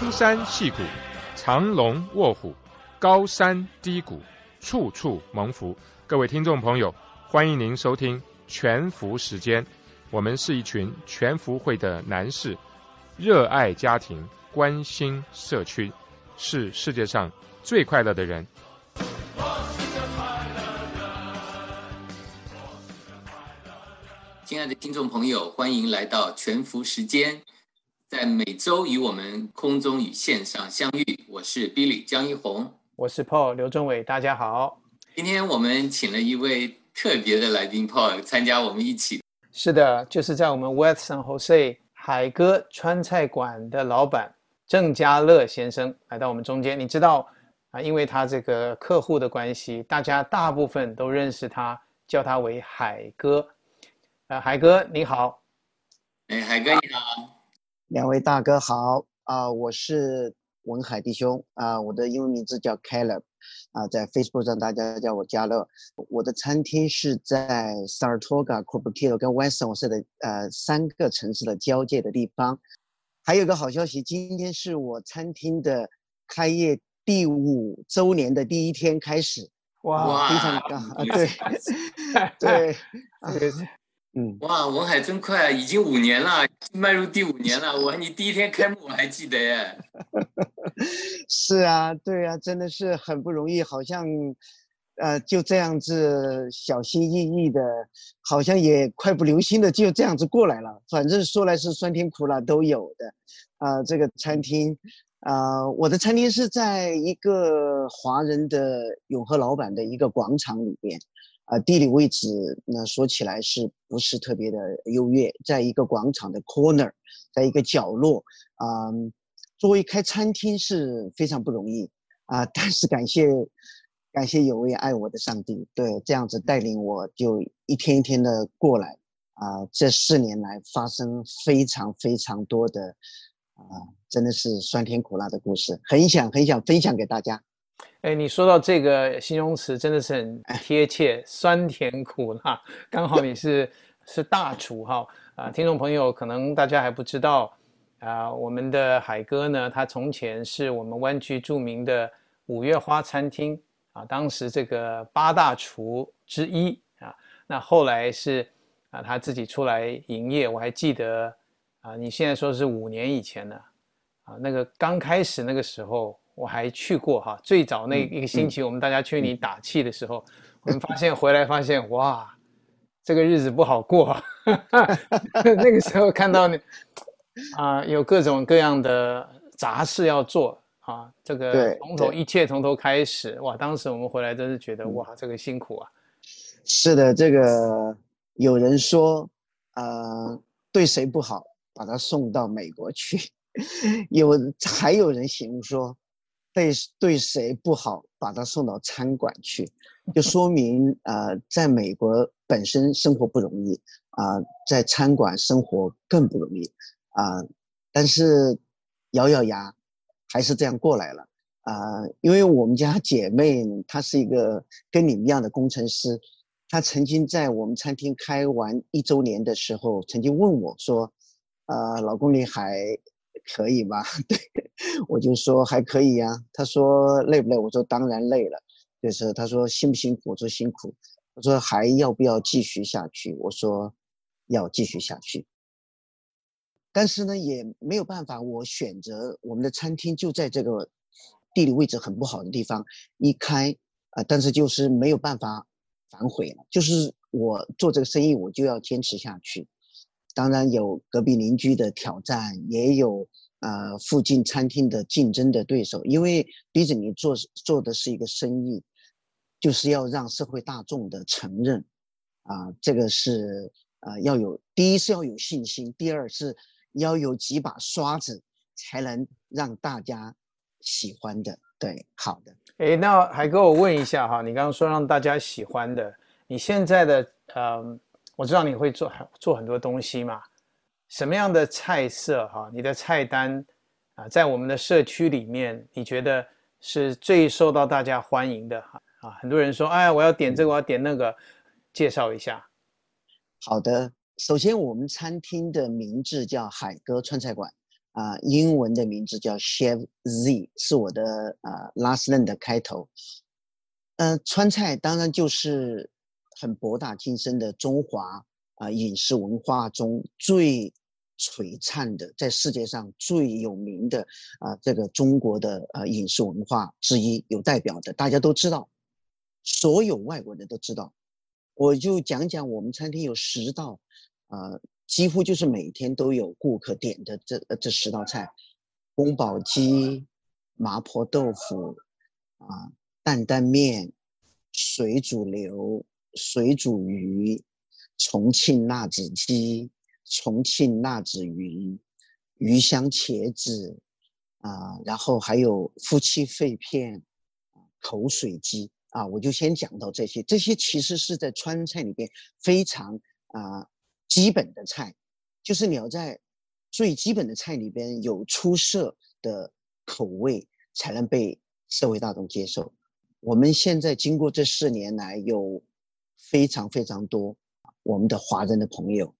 峰山细谷，长龙卧虎，高山低谷，处处蒙福。各位听众朋友，欢迎您收听全福时间。我们是一群全福会的男士，热爱家庭，关心社区，是世界上最快乐的人。亲爱的听众朋友，欢迎来到全福时间，在每周与我们空中与线上相遇。我是 Billy 江一红，我是 Paul 刘忠伟，大家好。今天我们请了一位特别的来宾 Paul 参加我们一起。是的，就是在我们 West San Jose 海哥川菜馆的老板郑家乐先生来到我们中间。你知道啊，因为他这个客户的关系，大家大部分都认识他，叫他为海哥。呃，海哥你好，哎，海哥你好，两位大哥好啊，我是文海弟兄啊，我的英文名字叫 Caleb 啊，在 Facebook 上大家叫我加乐，我的餐厅是在 Saratoga、Cupertino 跟 West San Jose 的呃三个城市的交界的地方，还有个好消息，今天是我餐厅的开业第五周年的第一天开始，哇，非常高啊，对对，对。嗯，哇，文海真快，已经五年了，迈入第五年了。我你第一天开幕我还记得耶。是啊，对啊，真的是很不容易，好像，呃，就这样子小心翼翼的，好像也快不留心的就这样子过来了。反正说来是酸甜苦辣都有的。啊，这个餐厅，啊，我的餐厅是在一个华人的永和老板的一个广场里边。啊，地理位置那说起来是不是特别的优越？在一个广场的 corner，在一个角落啊。作为开餐厅是非常不容易啊，但是感谢感谢有位爱我的上帝，对这样子带领我就一天一天的过来啊。这四年来发生非常非常多的啊，真的是酸甜苦辣的故事，很想很想分享给大家。哎，你说到这个形容词真的是很贴切，酸甜苦辣，刚好你是是大厨哈啊！听众朋友可能大家还不知道啊，我们的海哥呢，他从前是我们湾区著名的五月花餐厅啊，当时这个八大厨之一啊，那后来是啊他自己出来营业，我还记得啊，你现在说是五年以前呢啊，那个刚开始那个时候。我还去过哈，最早那一个星期，我们大家去你打气的时候，我们发现回来发现哇，这个日子不好过。那个时候看到你啊，有各种各样的杂事要做啊，这个从头一切从头开始哇。当时我们回来真是觉得哇，这个辛苦啊。是的，这个有人说呃，对谁不好，把他送到美国去；有还有人形容说。对对谁不好，把他送到餐馆去，就说明呃，在美国本身生活不容易啊，在餐馆生活更不容易啊。但是咬咬牙，还是这样过来了啊。因为我们家姐妹她是一个跟你一样的工程师，她曾经在我们餐厅开完一周年的时候，曾经问我说：“呃，老公你还？”可以吗？对，我就说还可以呀。他说累不累？我说当然累了。就是他说辛不辛苦？我说辛苦。我说还要不要继续下去？我说要继续下去。但是呢，也没有办法，我选择我们的餐厅就在这个地理位置很不好的地方一开啊，但是就是没有办法反悔了。就是我做这个生意，我就要坚持下去。当然有隔壁邻居的挑战，也有呃附近餐厅的竞争的对手，因为逼着你做做的是一个生意，就是要让社会大众的承认，啊，这个是呃要有第一是要有信心，第二是要有几把刷子才能让大家喜欢的。对，好的。哎，那还给我问一下哈，你刚刚说让大家喜欢的，你现在的呃。我知道你会做做很多东西嘛，什么样的菜色哈？你的菜单啊，在我们的社区里面，你觉得是最受到大家欢迎的哈？啊，很多人说，哎，我要点这个，我要点那个，介绍一下。好的，首先我们餐厅的名字叫海哥川菜馆啊，英文的名字叫 Chef Z，是我的啊 last name 的开头。呃，川菜当然就是很博大精深的中华啊饮食文化中最璀璨的，在世界上最有名的啊这个中国的呃饮食文化之一，有代表的，大家都知道，所有外国人都知道。我就讲讲我们餐厅有十道，啊，几乎就是每天都有顾客点的这这十道菜：宫保鸡、麻婆豆腐，啊，担担面、水煮牛、水煮鱼、重庆辣子鸡、重庆辣子鱼、鱼香茄子，啊，然后还有夫妻肺片、口水鸡。啊，我就先讲到这些，这些其实是在川菜里边非常啊基本的菜，就是你要在最基本的菜里边有出色的口味，才能被社会大众接受。我们现在经过这四年来，有非常非常多我们的华人的朋友，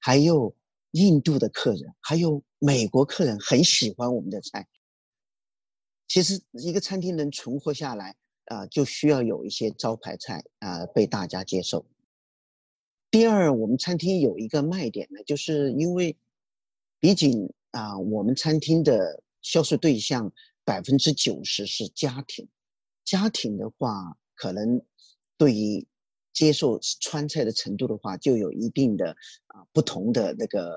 还有印度的客人，还有美国客人很喜欢我们的菜。其实一个餐厅能存活下来。啊，就需要有一些招牌菜啊被大家接受。第二，我们餐厅有一个卖点呢，就是因为毕竟啊，我们餐厅的销售对象百分之九十是家庭，家庭的话，可能对于接受川菜的程度的话，就有一定的啊不同的那个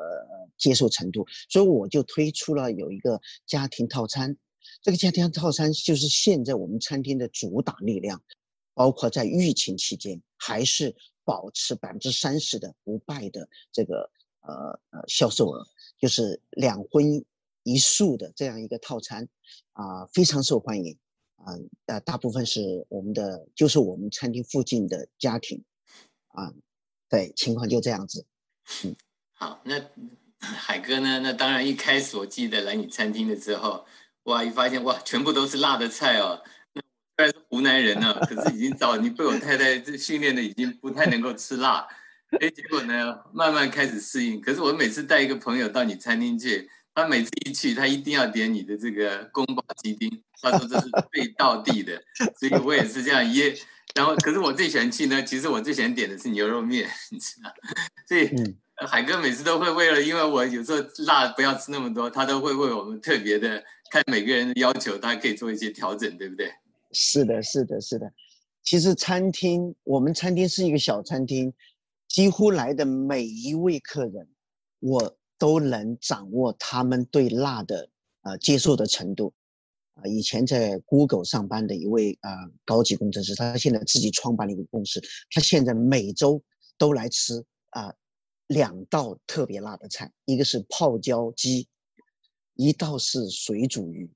接受程度，所以我就推出了有一个家庭套餐。这个家庭套餐就是现在我们餐厅的主打力量，包括在疫情期间还是保持百分之三十的不败的这个呃呃销售额，就是两荤一素的这样一个套餐，啊非常受欢迎，啊呃大部分是我们的就是我们餐厅附近的家庭，啊对情况就这样子，嗯好那海哥呢？那当然一开始我记得来你餐厅的时候。哇！一发现哇，全部都是辣的菜哦。那虽然是湖南人呢，可是已经早你被我太太这训练的已经不太能够吃辣。哎，结果呢，慢慢开始适应。可是我每次带一个朋友到你餐厅去，他每次一去，他一定要点你的这个宫保鸡丁。他说这是最道地的，所以我也是这样耶。然后，可是我最喜欢去呢，其实我最喜欢点的是牛肉面，你知道？所以海哥每次都会为了，因为我有时候辣不要吃那么多，他都会为我们特别的。看每个人的要求，他可以做一些调整，对不对？是的，是的，是的。其实餐厅，我们餐厅是一个小餐厅，几乎来的每一位客人，我都能掌握他们对辣的呃接受的程度。啊，以前在 Google 上班的一位啊高级工程师，他现在自己创办了一个公司，他现在每周都来吃啊两道特别辣的菜，一个是泡椒鸡。一道是水煮鱼，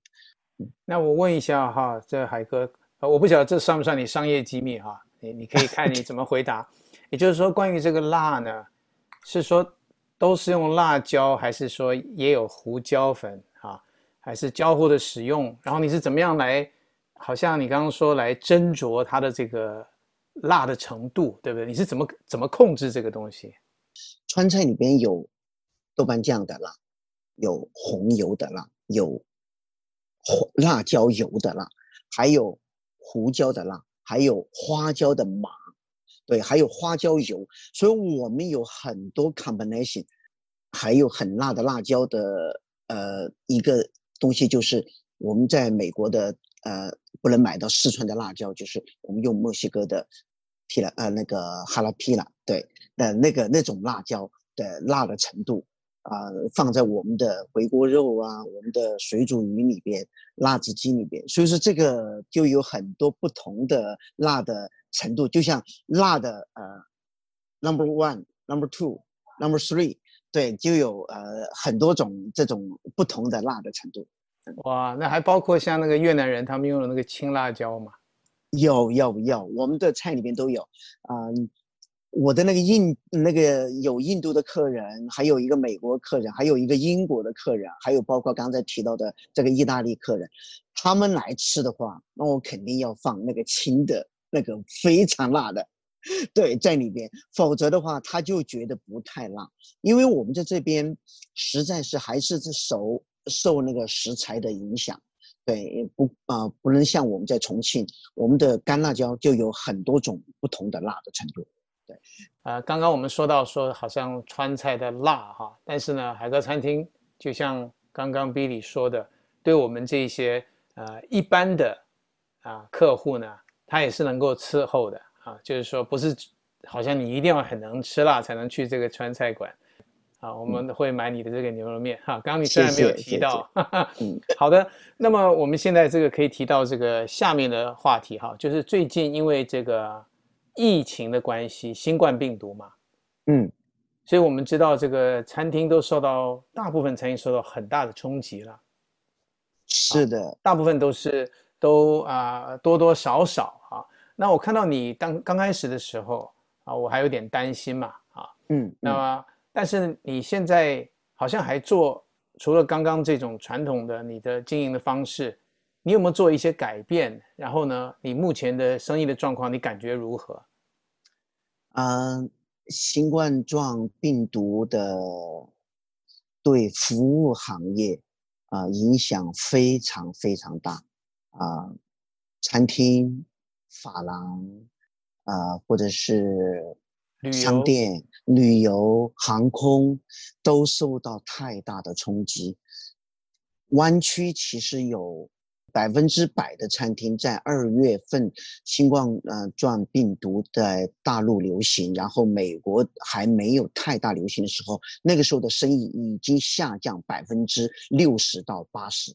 那我问一下哈，这海哥，我不晓得这算不算你商业机密哈？你你可以看你怎么回答。也就是说，关于这个辣呢，是说都是用辣椒，还是说也有胡椒粉啊？还是交互的使用？然后你是怎么样来？好像你刚刚说来斟酌它的这个辣的程度，对不对？你是怎么怎么控制这个东西？川菜里边有豆瓣酱的辣。有红油的辣，有红辣椒油的辣，还有胡椒的辣，还有花椒的麻，对，还有花椒油。所以我们有很多 combination，还有很辣的辣椒的呃一个东西，就是我们在美国的呃不能买到四川的辣椒，就是我们用墨西哥的皮拉呃那个哈拉皮拉，对，那那个那种辣椒的辣的程度。啊，放在我们的回锅肉啊，我们的水煮鱼里边，辣子鸡里边，所以说这个就有很多不同的辣的程度，就像辣的呃，number one，number two，number three，对，就有呃很多种这种不同的辣的程度。哇，那还包括像那个越南人他们用的那个青辣椒吗？有，有，有，我们的菜里面都有啊。我的那个印那个有印度的客人，还有一个美国客人，还有一个英国的客人，还有包括刚才提到的这个意大利客人，他们来吃的话，那我肯定要放那个青的那个非常辣的，对，在里边，否则的话他就觉得不太辣，因为我们在这边实在是还是这手受那个食材的影响。对，不啊，不能像我们在重庆，我们的干辣椒就有很多种不同的辣的程度。对，啊，刚刚我们说到说好像川菜的辣哈，但是呢，海哥餐厅就像刚刚 Billy 说的，对我们这些呃一般的啊客户呢，他也是能够伺候的啊，就是说不是好像你一定要很能吃辣才能去这个川菜馆。啊，我们会买你的这个牛肉面哈。刚刚你虽然没有提到，嗯，好的。那么我们现在这个可以提到这个下面的话题哈，就是最近因为这个疫情的关系，新冠病毒嘛，嗯，所以我们知道这个餐厅都受到大部分餐厅受到很大的冲击了。是的，大部分都是都啊多多少少啊。那我看到你当刚开始的时候啊，我还有点担心嘛啊，嗯，那么。但是你现在好像还做，除了刚刚这种传统的你的经营的方式，你有没有做一些改变？然后呢，你目前的生意的状况，你感觉如何？嗯，新冠状病毒的对服务行业啊影响非常非常大啊，餐厅、发廊啊，或者是。商店、旅游、航空都受到太大的冲击。湾区其实有百分之百的餐厅在二月份新冠呃状病毒在大陆流行，然后美国还没有太大流行的时候，那个时候的生意已经下降百分之六十到八十。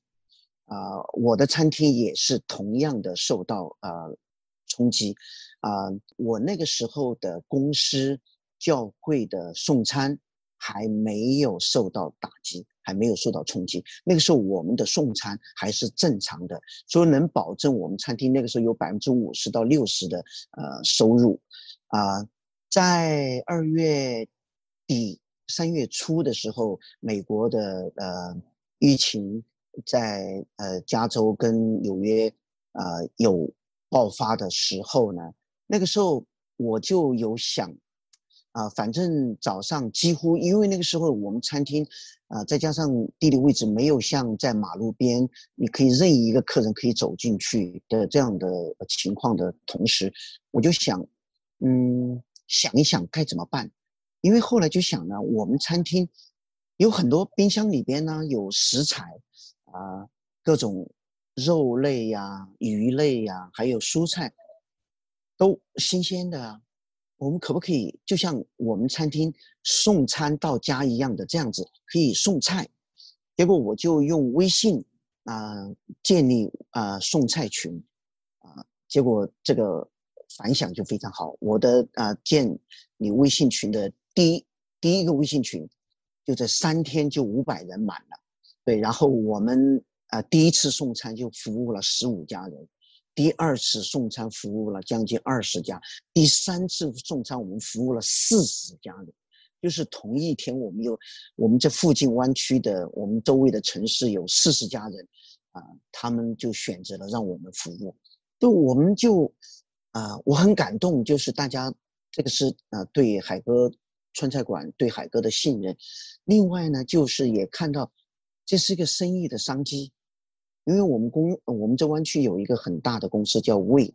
啊，我的餐厅也是同样的受到呃冲击。啊，我那个时候的公司教会的送餐还没有受到打击，还没有受到冲击。那个时候我们的送餐还是正常的，所以能保证我们餐厅那个时候有百分之五十到六十的呃收入。啊，在二月底三月初的时候，美国的呃疫情在呃加州跟纽约呃有爆发的时候呢。那个时候我就有想，啊，反正早上几乎因为那个时候我们餐厅，啊，再加上地理位置没有像在马路边，你可以任意一个客人可以走进去的这样的情况的同时，我就想，嗯，想一想该怎么办，因为后来就想呢，我们餐厅有很多冰箱里边呢有食材，啊，各种肉类呀、鱼类呀，还有蔬菜。都新鲜的啊，我们可不可以就像我们餐厅送餐到家一样的这样子，可以送菜？结果我就用微信啊建立啊送菜群啊，结果这个反响就非常好。我的啊建你微信群的第一第一个微信群，就在三天就五百人满了，对，然后我们啊第一次送餐就服务了十五家人。第二次送餐服务了将近二十家，第三次送餐我们服务了四十家人，就是同一天我们有我们这附近湾区的我们周围的城市有四十家人，啊，他们就选择了让我们服务，就我们就啊，我很感动，就是大家这个是啊对海哥川菜馆对海哥的信任，另外呢就是也看到这是一个生意的商机。因为我们公我们这湾区有一个很大的公司叫魏，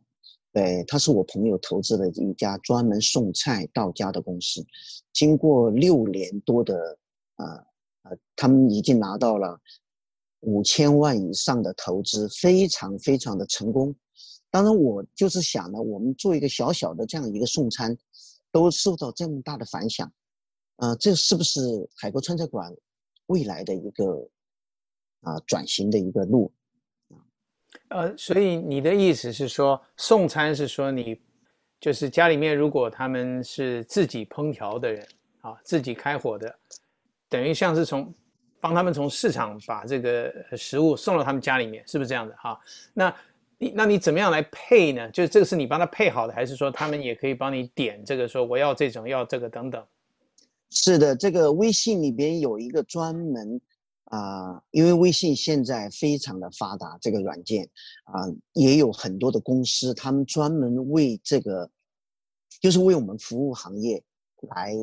对，他是我朋友投资的一家专门送菜到家的公司。经过六年多的啊啊，他们已经拿到了五千万以上的投资，非常非常的成功。当然，我就是想呢，我们做一个小小的这样一个送餐，都受到这么大的反响，呃，这是不是海国川菜馆未来的一个啊转型的一个路？呃，所以你的意思是说，送餐是说你就是家里面如果他们是自己烹调的人啊，自己开火的，等于像是从帮他们从市场把这个食物送到他们家里面，是不是这样的哈？那你那你怎么样来配呢？就是这个是你帮他配好的，还是说他们也可以帮你点这个说我要这种要这个等等？是的，这个微信里边有一个专门。啊，因为微信现在非常的发达，这个软件啊，也有很多的公司，他们专门为这个，就是为我们服务行业来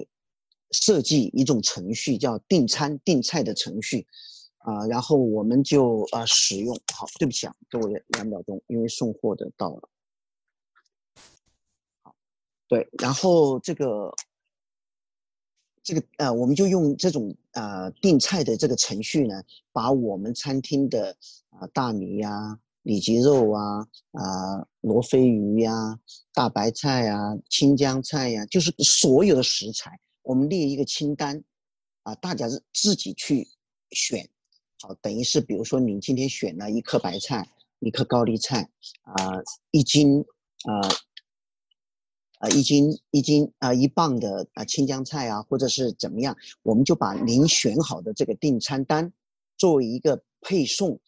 设计一种程序，叫订餐订菜的程序。啊，然后我们就啊使用。好，对不起啊，给我两秒钟，因为送货的到了。好，对，然后这个这个呃，我们就用这种呃订菜的这个程序呢，把我们餐厅的啊大米呀、里脊肉啊、啊罗非鱼呀、大白菜呀、青江菜呀，就是所有的食材，我们列一个清单，啊，大家是自己去选。好，等于是，比如说你今天选了一颗白菜，一颗高丽菜，啊，一斤，啊，啊，一斤一斤啊，一磅的啊青江菜啊，或者是怎么样，我们就把您选好的这个订餐单作为一个配送，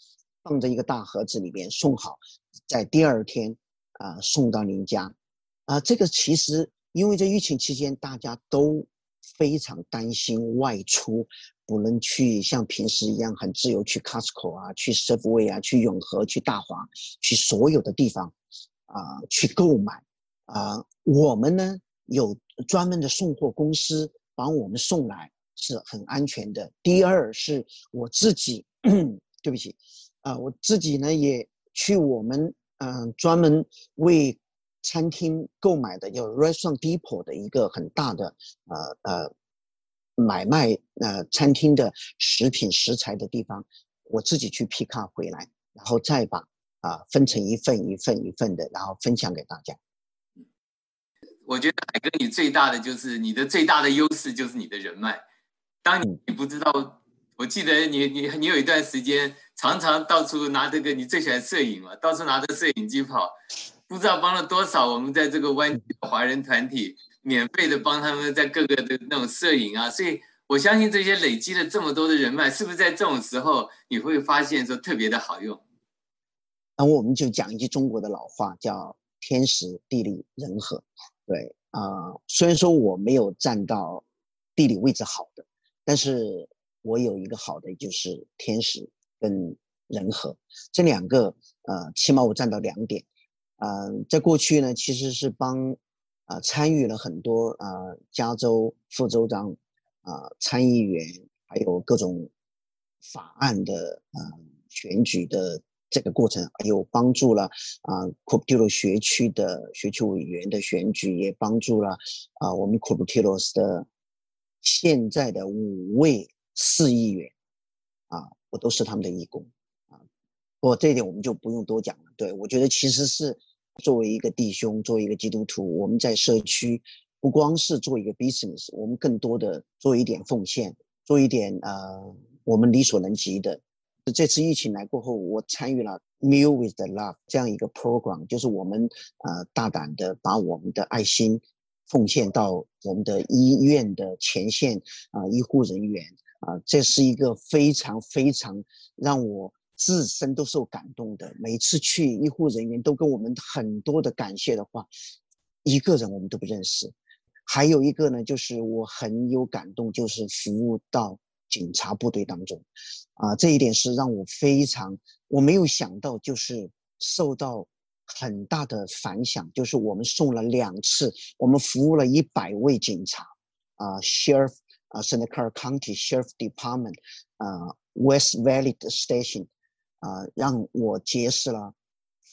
放在一个大盒子里面送好，在第二天啊送到您家，啊，这个其实因为在疫情期间大家都非常担心外出。不能去像平时一样很自由去 Costco 啊，去 Subway 啊，去永和、去大华，去所有的地方啊去购买啊。我们呢有专门的送货公司帮我们送来，是很安全的。第二是我自己，对不起啊，我自己呢也去我们嗯专门为餐厅购买的叫 Restaurant Depot 的一个很大的呃呃。买卖呃餐厅的食品食材的地方，我自己去 pick up 回来，然后再把啊分成一份一份一份的，然后分享给大家。我觉得海哥你最大的就是你的最大的优势就是你的人脉。当你你不知道，我记得你你你有一段时间常常到处拿这个，你最喜欢摄影嘛，到处拿着摄影机跑，不知道帮了多少我们在这个湾区华人团体。免费的帮他们在各个的那种摄影啊，所以我相信这些累积了这么多的人脉，是不是在这种时候你会发现说特别的好用？那我们就讲一句中国的老话，叫天时地利人和。对啊，虽然说我没有站到地理位置好的，但是我有一个好的就是天时跟人和这两个，呃，起码我占到两点。嗯，在过去呢，其实是帮。啊，参与了很多啊，加州副州长啊，参议员，还有各种法案的啊选举的这个过程，有帮助了啊，库布提罗学区的学区委员的选举，也帮助了啊，我们库布提罗斯的现在的五位市议员啊，我都是他们的义工啊，不过这一点我们就不用多讲了。对我觉得其实是。作为一个弟兄，作为一个基督徒，我们在社区不光是做一个 business，我们更多的做一点奉献，做一点呃我们力所能及的。这次疫情来过后，我参与了 Meal with the Love 这样一个 program，就是我们呃大胆的把我们的爱心奉献到我们的医院的前线啊医护人员啊，这是一个非常非常让我。自身都受感动的，每次去医护人员都跟我们很多的感谢的话，一个人我们都不认识。还有一个呢，就是我很有感动，就是服务到警察部队当中，啊，这一点是让我非常我没有想到，就是受到很大的反响，就是我们送了两次，我们服务了一百位警察，啊，Sheriff 啊，Santa Clara County Sheriff Department，啊，West Valley Station。啊，让我结识了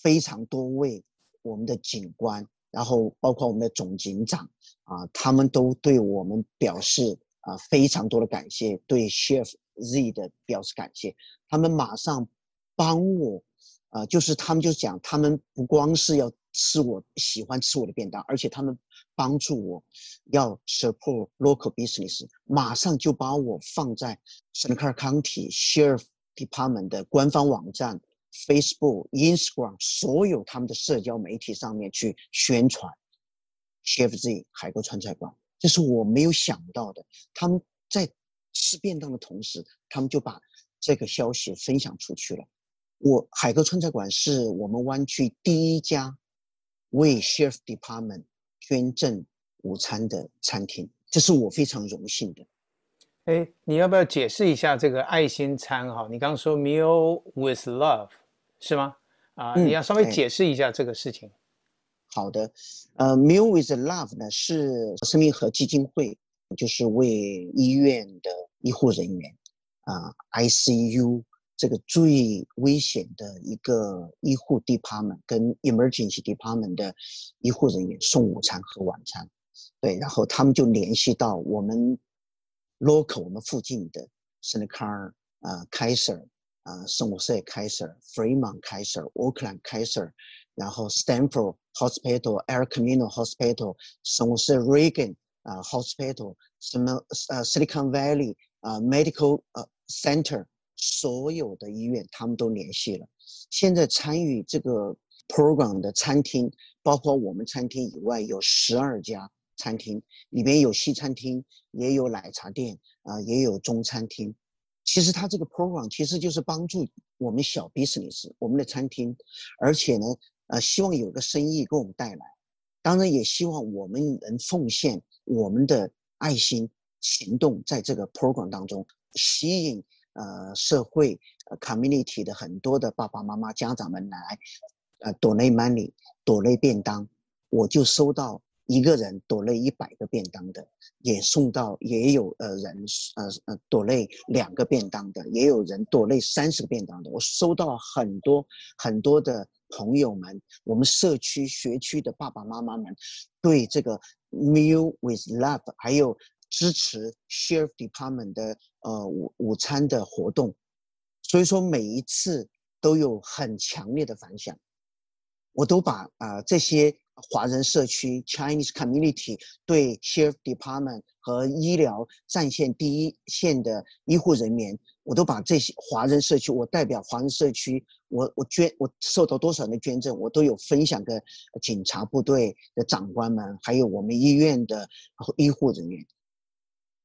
非常多位我们的警官，然后包括我们的总警长啊，他们都对我们表示啊非常多的感谢，对 Chef Z 的表示感谢。他们马上帮我，啊，就是他们就讲，他们不光是要吃我喜欢吃我的便当，而且他们帮助我要 support local business，马上就把我放在 Santa Clara County Sheriff。Department 的官方网站、Facebook、Instagram 所有他们的社交媒体上面去宣传 Chef Z 海沟川菜馆，这是我没有想到的。他们在吃便当的同时，他们就把这个消息分享出去了。我海哥川菜馆是我们湾区第一家为 Chef Department 捐赠午餐的餐厅，这是我非常荣幸的。哎，你要不要解释一下这个爱心餐？哈，你刚刚说 meal with love 是吗？啊，你要稍微解释一下这个事情。好的，呃，meal with love 呢是生命和基金会，就是为医院的医护人员啊 ICU 这个最危险的一个医护 department 跟 emergency department 的医护人员送午餐和晚餐，对，然后他们就联系到我们 local 我们附近的 s e n e c a r 啊 Kaiser 啊圣母塞 Kaiser Fremont Kaiser Oakland Kaiser，然后 Stanford Hospital El Camino Hospital 圣母塞 Reagan 啊 Hospital 什么呃 Silicon Valley 啊 Medical 呃 Center。所有的医院他们都联系了。现在参与这个 program 的餐厅，包括我们餐厅以外，有十二家餐厅，里边有西餐厅，也有奶茶店，啊，也有中餐厅。其实它这个 program 其实就是帮助我们小 business，我们的餐厅，而且呢，呃，希望有个生意给我们带来。当然，也希望我们能奉献我们的爱心行动，在这个 program 当中吸引。呃，社会呃 community 的很多的爸爸妈妈、家长们来，呃，，donate money，donate 便当，我就收到一个人朵内一百个便当的，也送到，也有呃人呃呃朵内两个便当的，也有人朵内三十个便当的，我收到很多很多的朋友们，我们社区学区的爸爸妈妈们，对这个 meal with love 还有。支持 sheriff department 的呃午午餐的活动，所以说每一次都有很强烈的反响，我都把啊这些华人社区 Chinese community 对 sheriff department 和医疗战线第一线的医护人员，我都把这些华人社区，我代表华人社区，我我捐我受到多少人的捐赠，我都有分享给警察部队的长官们，还有我们医院的医护人员。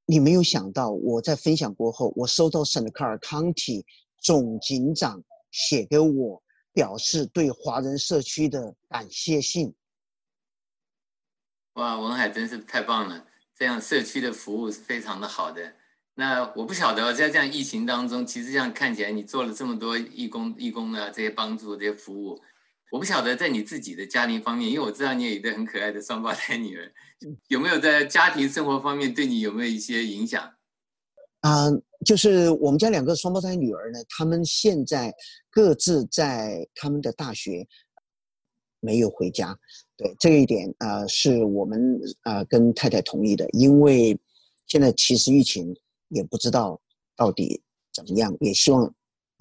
你没有想到，我在分享过后，我收到圣卡尔康体总警长写给我，表示对华人社区的感谢信。哇，文海真是太棒了！这样社区的服务是非常的好的。那我不晓得，在这样疫情当中，其实这样看起来，你做了这么多义工、义工的这些帮助、这些服务。我不晓得在你自己的家庭方面，因为我知道你有一个很可爱的双胞胎女儿，有没有在家庭生活方面对你有没有一些影响？啊，就是我们家两个双胞胎女儿呢，他们现在各自在他们的大学没有回家。对这一点，呃，是我们呃跟太太同意的，因为现在其实疫情也不知道到底怎么样，也希望。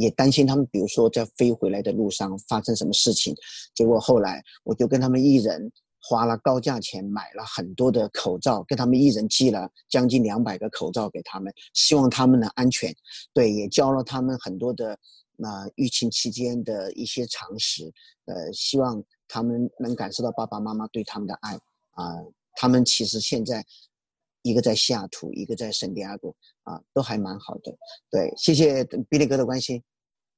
也担心他们，比如说在飞回来的路上发生什么事情。结果后来我就跟他们一人花了高价钱买了很多的口罩，跟他们一人寄了将近两百个口罩给他们，希望他们能安全。对，也教了他们很多的那疫情期间的一些常识。呃，希望他们能感受到爸爸妈妈对他们的爱啊。他们其实现在。一个在西雅图，一个在圣地亚哥，啊，都还蛮好的。对，谢谢比利哥的关心。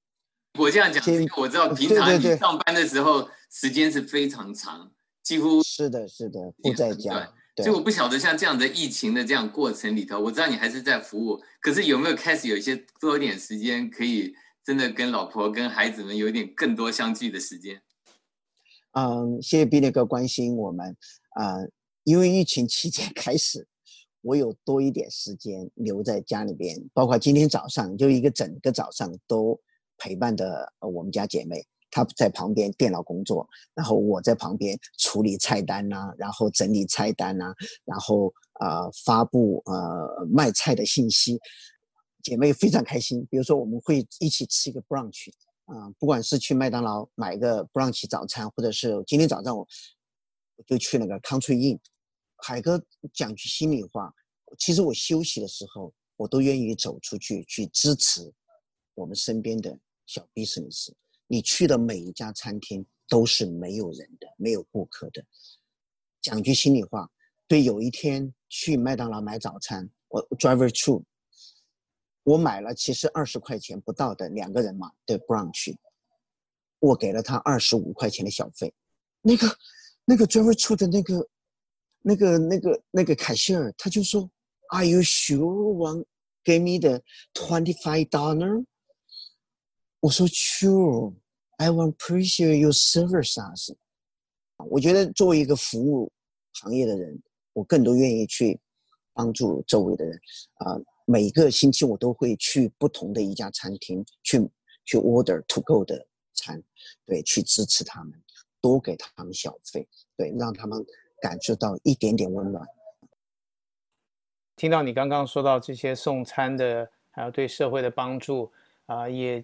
我这样讲，因为我知道平常你上班的时候时间是非常长，几乎是的，是的，不 在家。所以我不晓得像这样的疫情的这样过程里头，我知道你还是在服务，可是有没有开始有一些多一点时间，可以真的跟老婆、跟孩子们有一点更多相聚的时间？嗯，谢谢比利哥关心我们啊，因为疫情期间开始。我有多一点时间留在家里边，包括今天早上就一个整个早上都陪伴的我们家姐妹，她在旁边电脑工作，然后我在旁边处理菜单呐，然后整理菜单呐，然后呃发布呃卖菜的信息，姐妹非常开心。比如说我们会一起吃一个 brunch，啊，不管是去麦当劳买个 brunch 早餐，或者是今天早上我我就去那个 Country Inn。海哥讲句心里话，其实我休息的时候，我都愿意走出去去支持我们身边的小 business。你去的每一家餐厅都是没有人的，没有顾客的。讲句心里话，对，有一天去麦当劳买早餐，我 driver two 我买了其实二十块钱不到的两个人嘛的 brunch，我给了他二十五块钱的小费。那个那个 driver 出的那个。那个、那个、那个凯西尔，他就说：“Are you sure want give me the twenty five dollar？” 我说：“Sure, I want appreciate your services。”我觉得作为一个服务行业的人，我更多愿意去帮助周围的人啊。每个星期我都会去不同的一家餐厅去去 order to go 的餐，对，去支持他们，多给他们小费，对，让他们感受到一点点温暖。听到你刚刚说到这些送餐的，还有对社会的帮助啊，也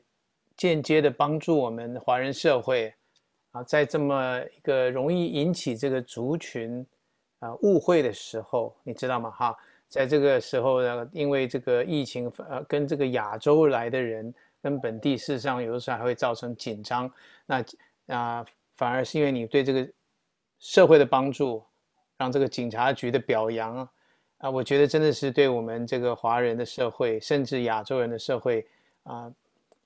间接的帮助我们华人社会啊，在这么一个容易引起这个族群啊误会的时候，你知道吗？哈，在这个时候呢，因为这个疫情呃，跟这个亚洲来的人跟本地事实上有的时候还会造成紧张，那啊，反而是因为你对这个社会的帮助，让这个警察局的表扬。啊，我觉得真的是对我们这个华人的社会，甚至亚洲人的社会啊，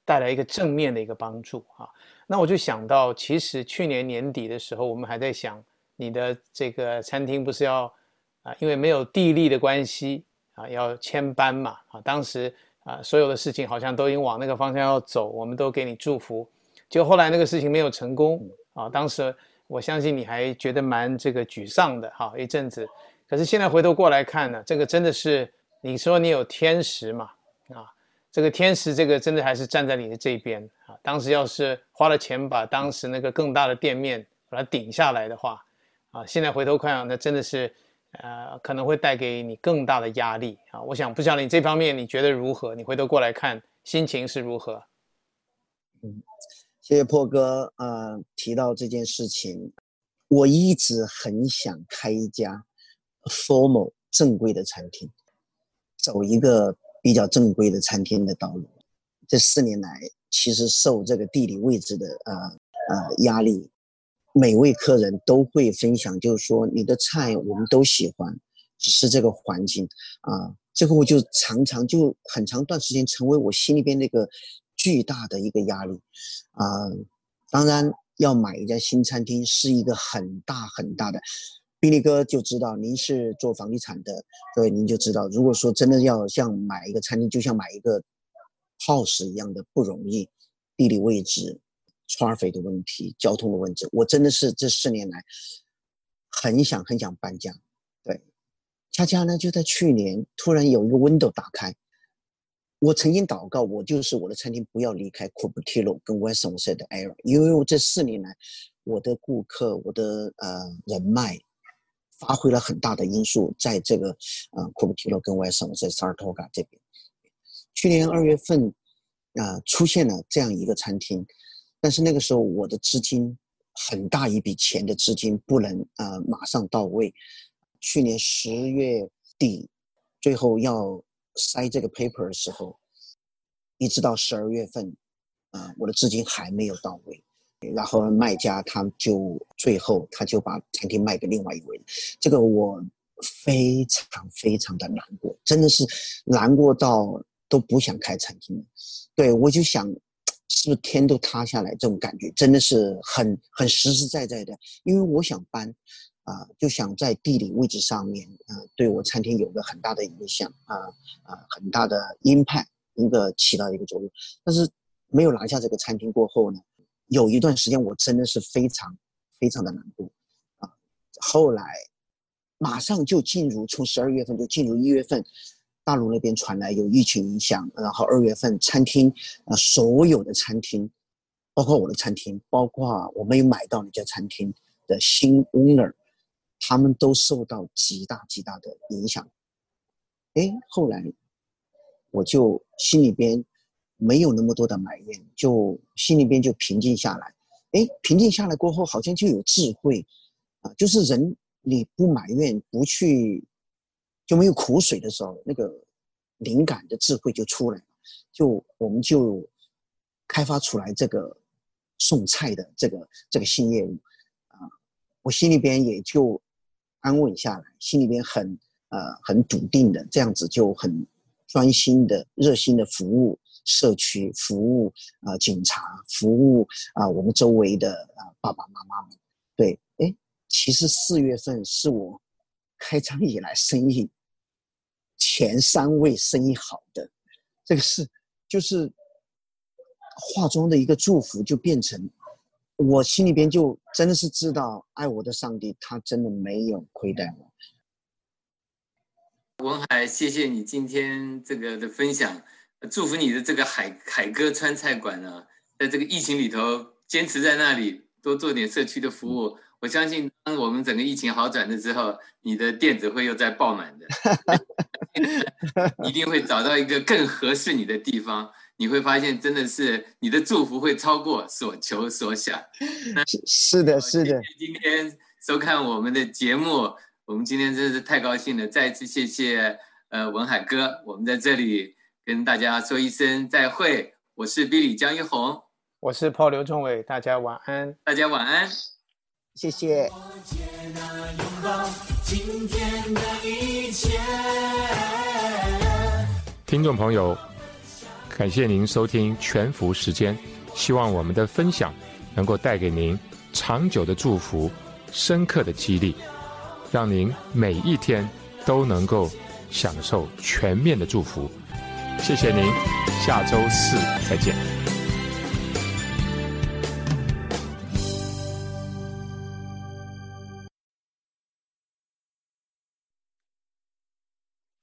带来一个正面的一个帮助啊。那我就想到，其实去年年底的时候，我们还在想，你的这个餐厅不是要啊，因为没有地利的关系啊，要迁班嘛啊。当时啊，所有的事情好像都已经往那个方向要走，我们都给你祝福。就后来那个事情没有成功啊，当时我相信你还觉得蛮这个沮丧的哈，一阵子。可是现在回头过来看呢，这个真的是你说你有天时嘛？啊，这个天时，这个真的还是站在你的这边啊。当时要是花了钱把当时那个更大的店面把它顶下来的话，啊，现在回头看啊，那真的是呃可能会带给你更大的压力啊。我想不晓得你这方面你觉得如何？你回头过来看心情是如何？嗯，谢谢破哥啊提到这件事情，我一直很想开一家。formal 正规的餐厅，走一个比较正规的餐厅的道路。这四年来，其实受这个地理位置的呃呃压力，每位客人都会分享，就是说你的菜我们都喜欢，只是这个环境啊，这个我就常常就很长段时间成为我心里边那个巨大的一个压力啊。当然，要买一家新餐厅是一个很大很大的。宾利哥就知道您是做房地产的，所以您就知道，如果说真的要像买一个餐厅，就像买一个 house 一样的不容易，地理位置、traffic 的问题、交通的问题，我真的是这四年来很想很想搬家。对，恰恰呢就在去年突然有一个 window 打开，我曾经祷告，我就是我的餐厅不要离开 c u p e t i l o 跟 Western s i d e area，因为我这四年来我的顾客、我的呃人脉。发挥了很大的因素，在这个呃库布提洛跟外省在萨尔托嘎这边，去年二月份啊出现了这样一个餐厅，但是那个时候我的资金很大一笔钱的资金不能啊马上到位，去年十月底最后要塞这个 paper 的时候，一直到十二月份啊我的资金还没有到位。然后卖家他就最后他就把餐厅卖给另外一位，这个我非常非常的难过，真的是难过到都不想开餐厅。对我就想，是不是天都塌下来这种感觉，真的是很很实实在在的。因为我想搬，啊，就想在地理位置上面，啊，对我餐厅有个很大的影响，啊啊，很大的鹰派一个起到一个作用。但是没有拿下这个餐厅过后呢？有一段时间，我真的是非常非常的难过啊！后来马上就进入，从十二月份就进入一月份，大陆那边传来有疫情影响，然后二月份餐厅啊，所有的餐厅，包括我的餐厅，包括我没有买到那家餐厅的新 owner，他们都受到极大极大的影响。哎，后来我就心里边。没有那么多的埋怨，就心里边就平静下来。哎，平静下来过后，好像就有智慧，啊，就是人你不埋怨，不去，就没有苦水的时候，那个灵感的智慧就出来了。就我们就开发出来这个送菜的这个这个新业务，啊，我心里边也就安稳下来，心里边很呃很笃定的，这样子就很专心的、热心的服务。社区服务啊，警察服务啊，我们周围的啊爸爸妈妈们，对，哎，其实四月份是我开张以来生意前三位生意好的，这个是就是化妆的一个祝福，就变成我心里边就真的是知道，爱我的上帝他真的没有亏待我。文海，谢谢你今天这个的分享，祝福你的这个海海哥川菜馆啊，在这个疫情里头坚持在那里，多做点社区的服务。我相信，当我们整个疫情好转了之后，你的店子会又在爆满的，一定会找到一个更合适你的地方。你会发现，真的是你的祝福会超过所求所想。是是的，是的。今天收看我们的节目，我们今天真的是太高兴了。再一次谢谢呃文海哥，我们在这里跟大家说一声再会。我是 Billy 江一红，我是 Paul 刘仲伟，大家晚安，大家晚安。谢谢。听众朋友，感谢您收听全福时间，希望我们的分享能够带给您长久的祝福、深刻的激励，让您每一天都能够享受全面的祝福。谢谢您，下周四再见。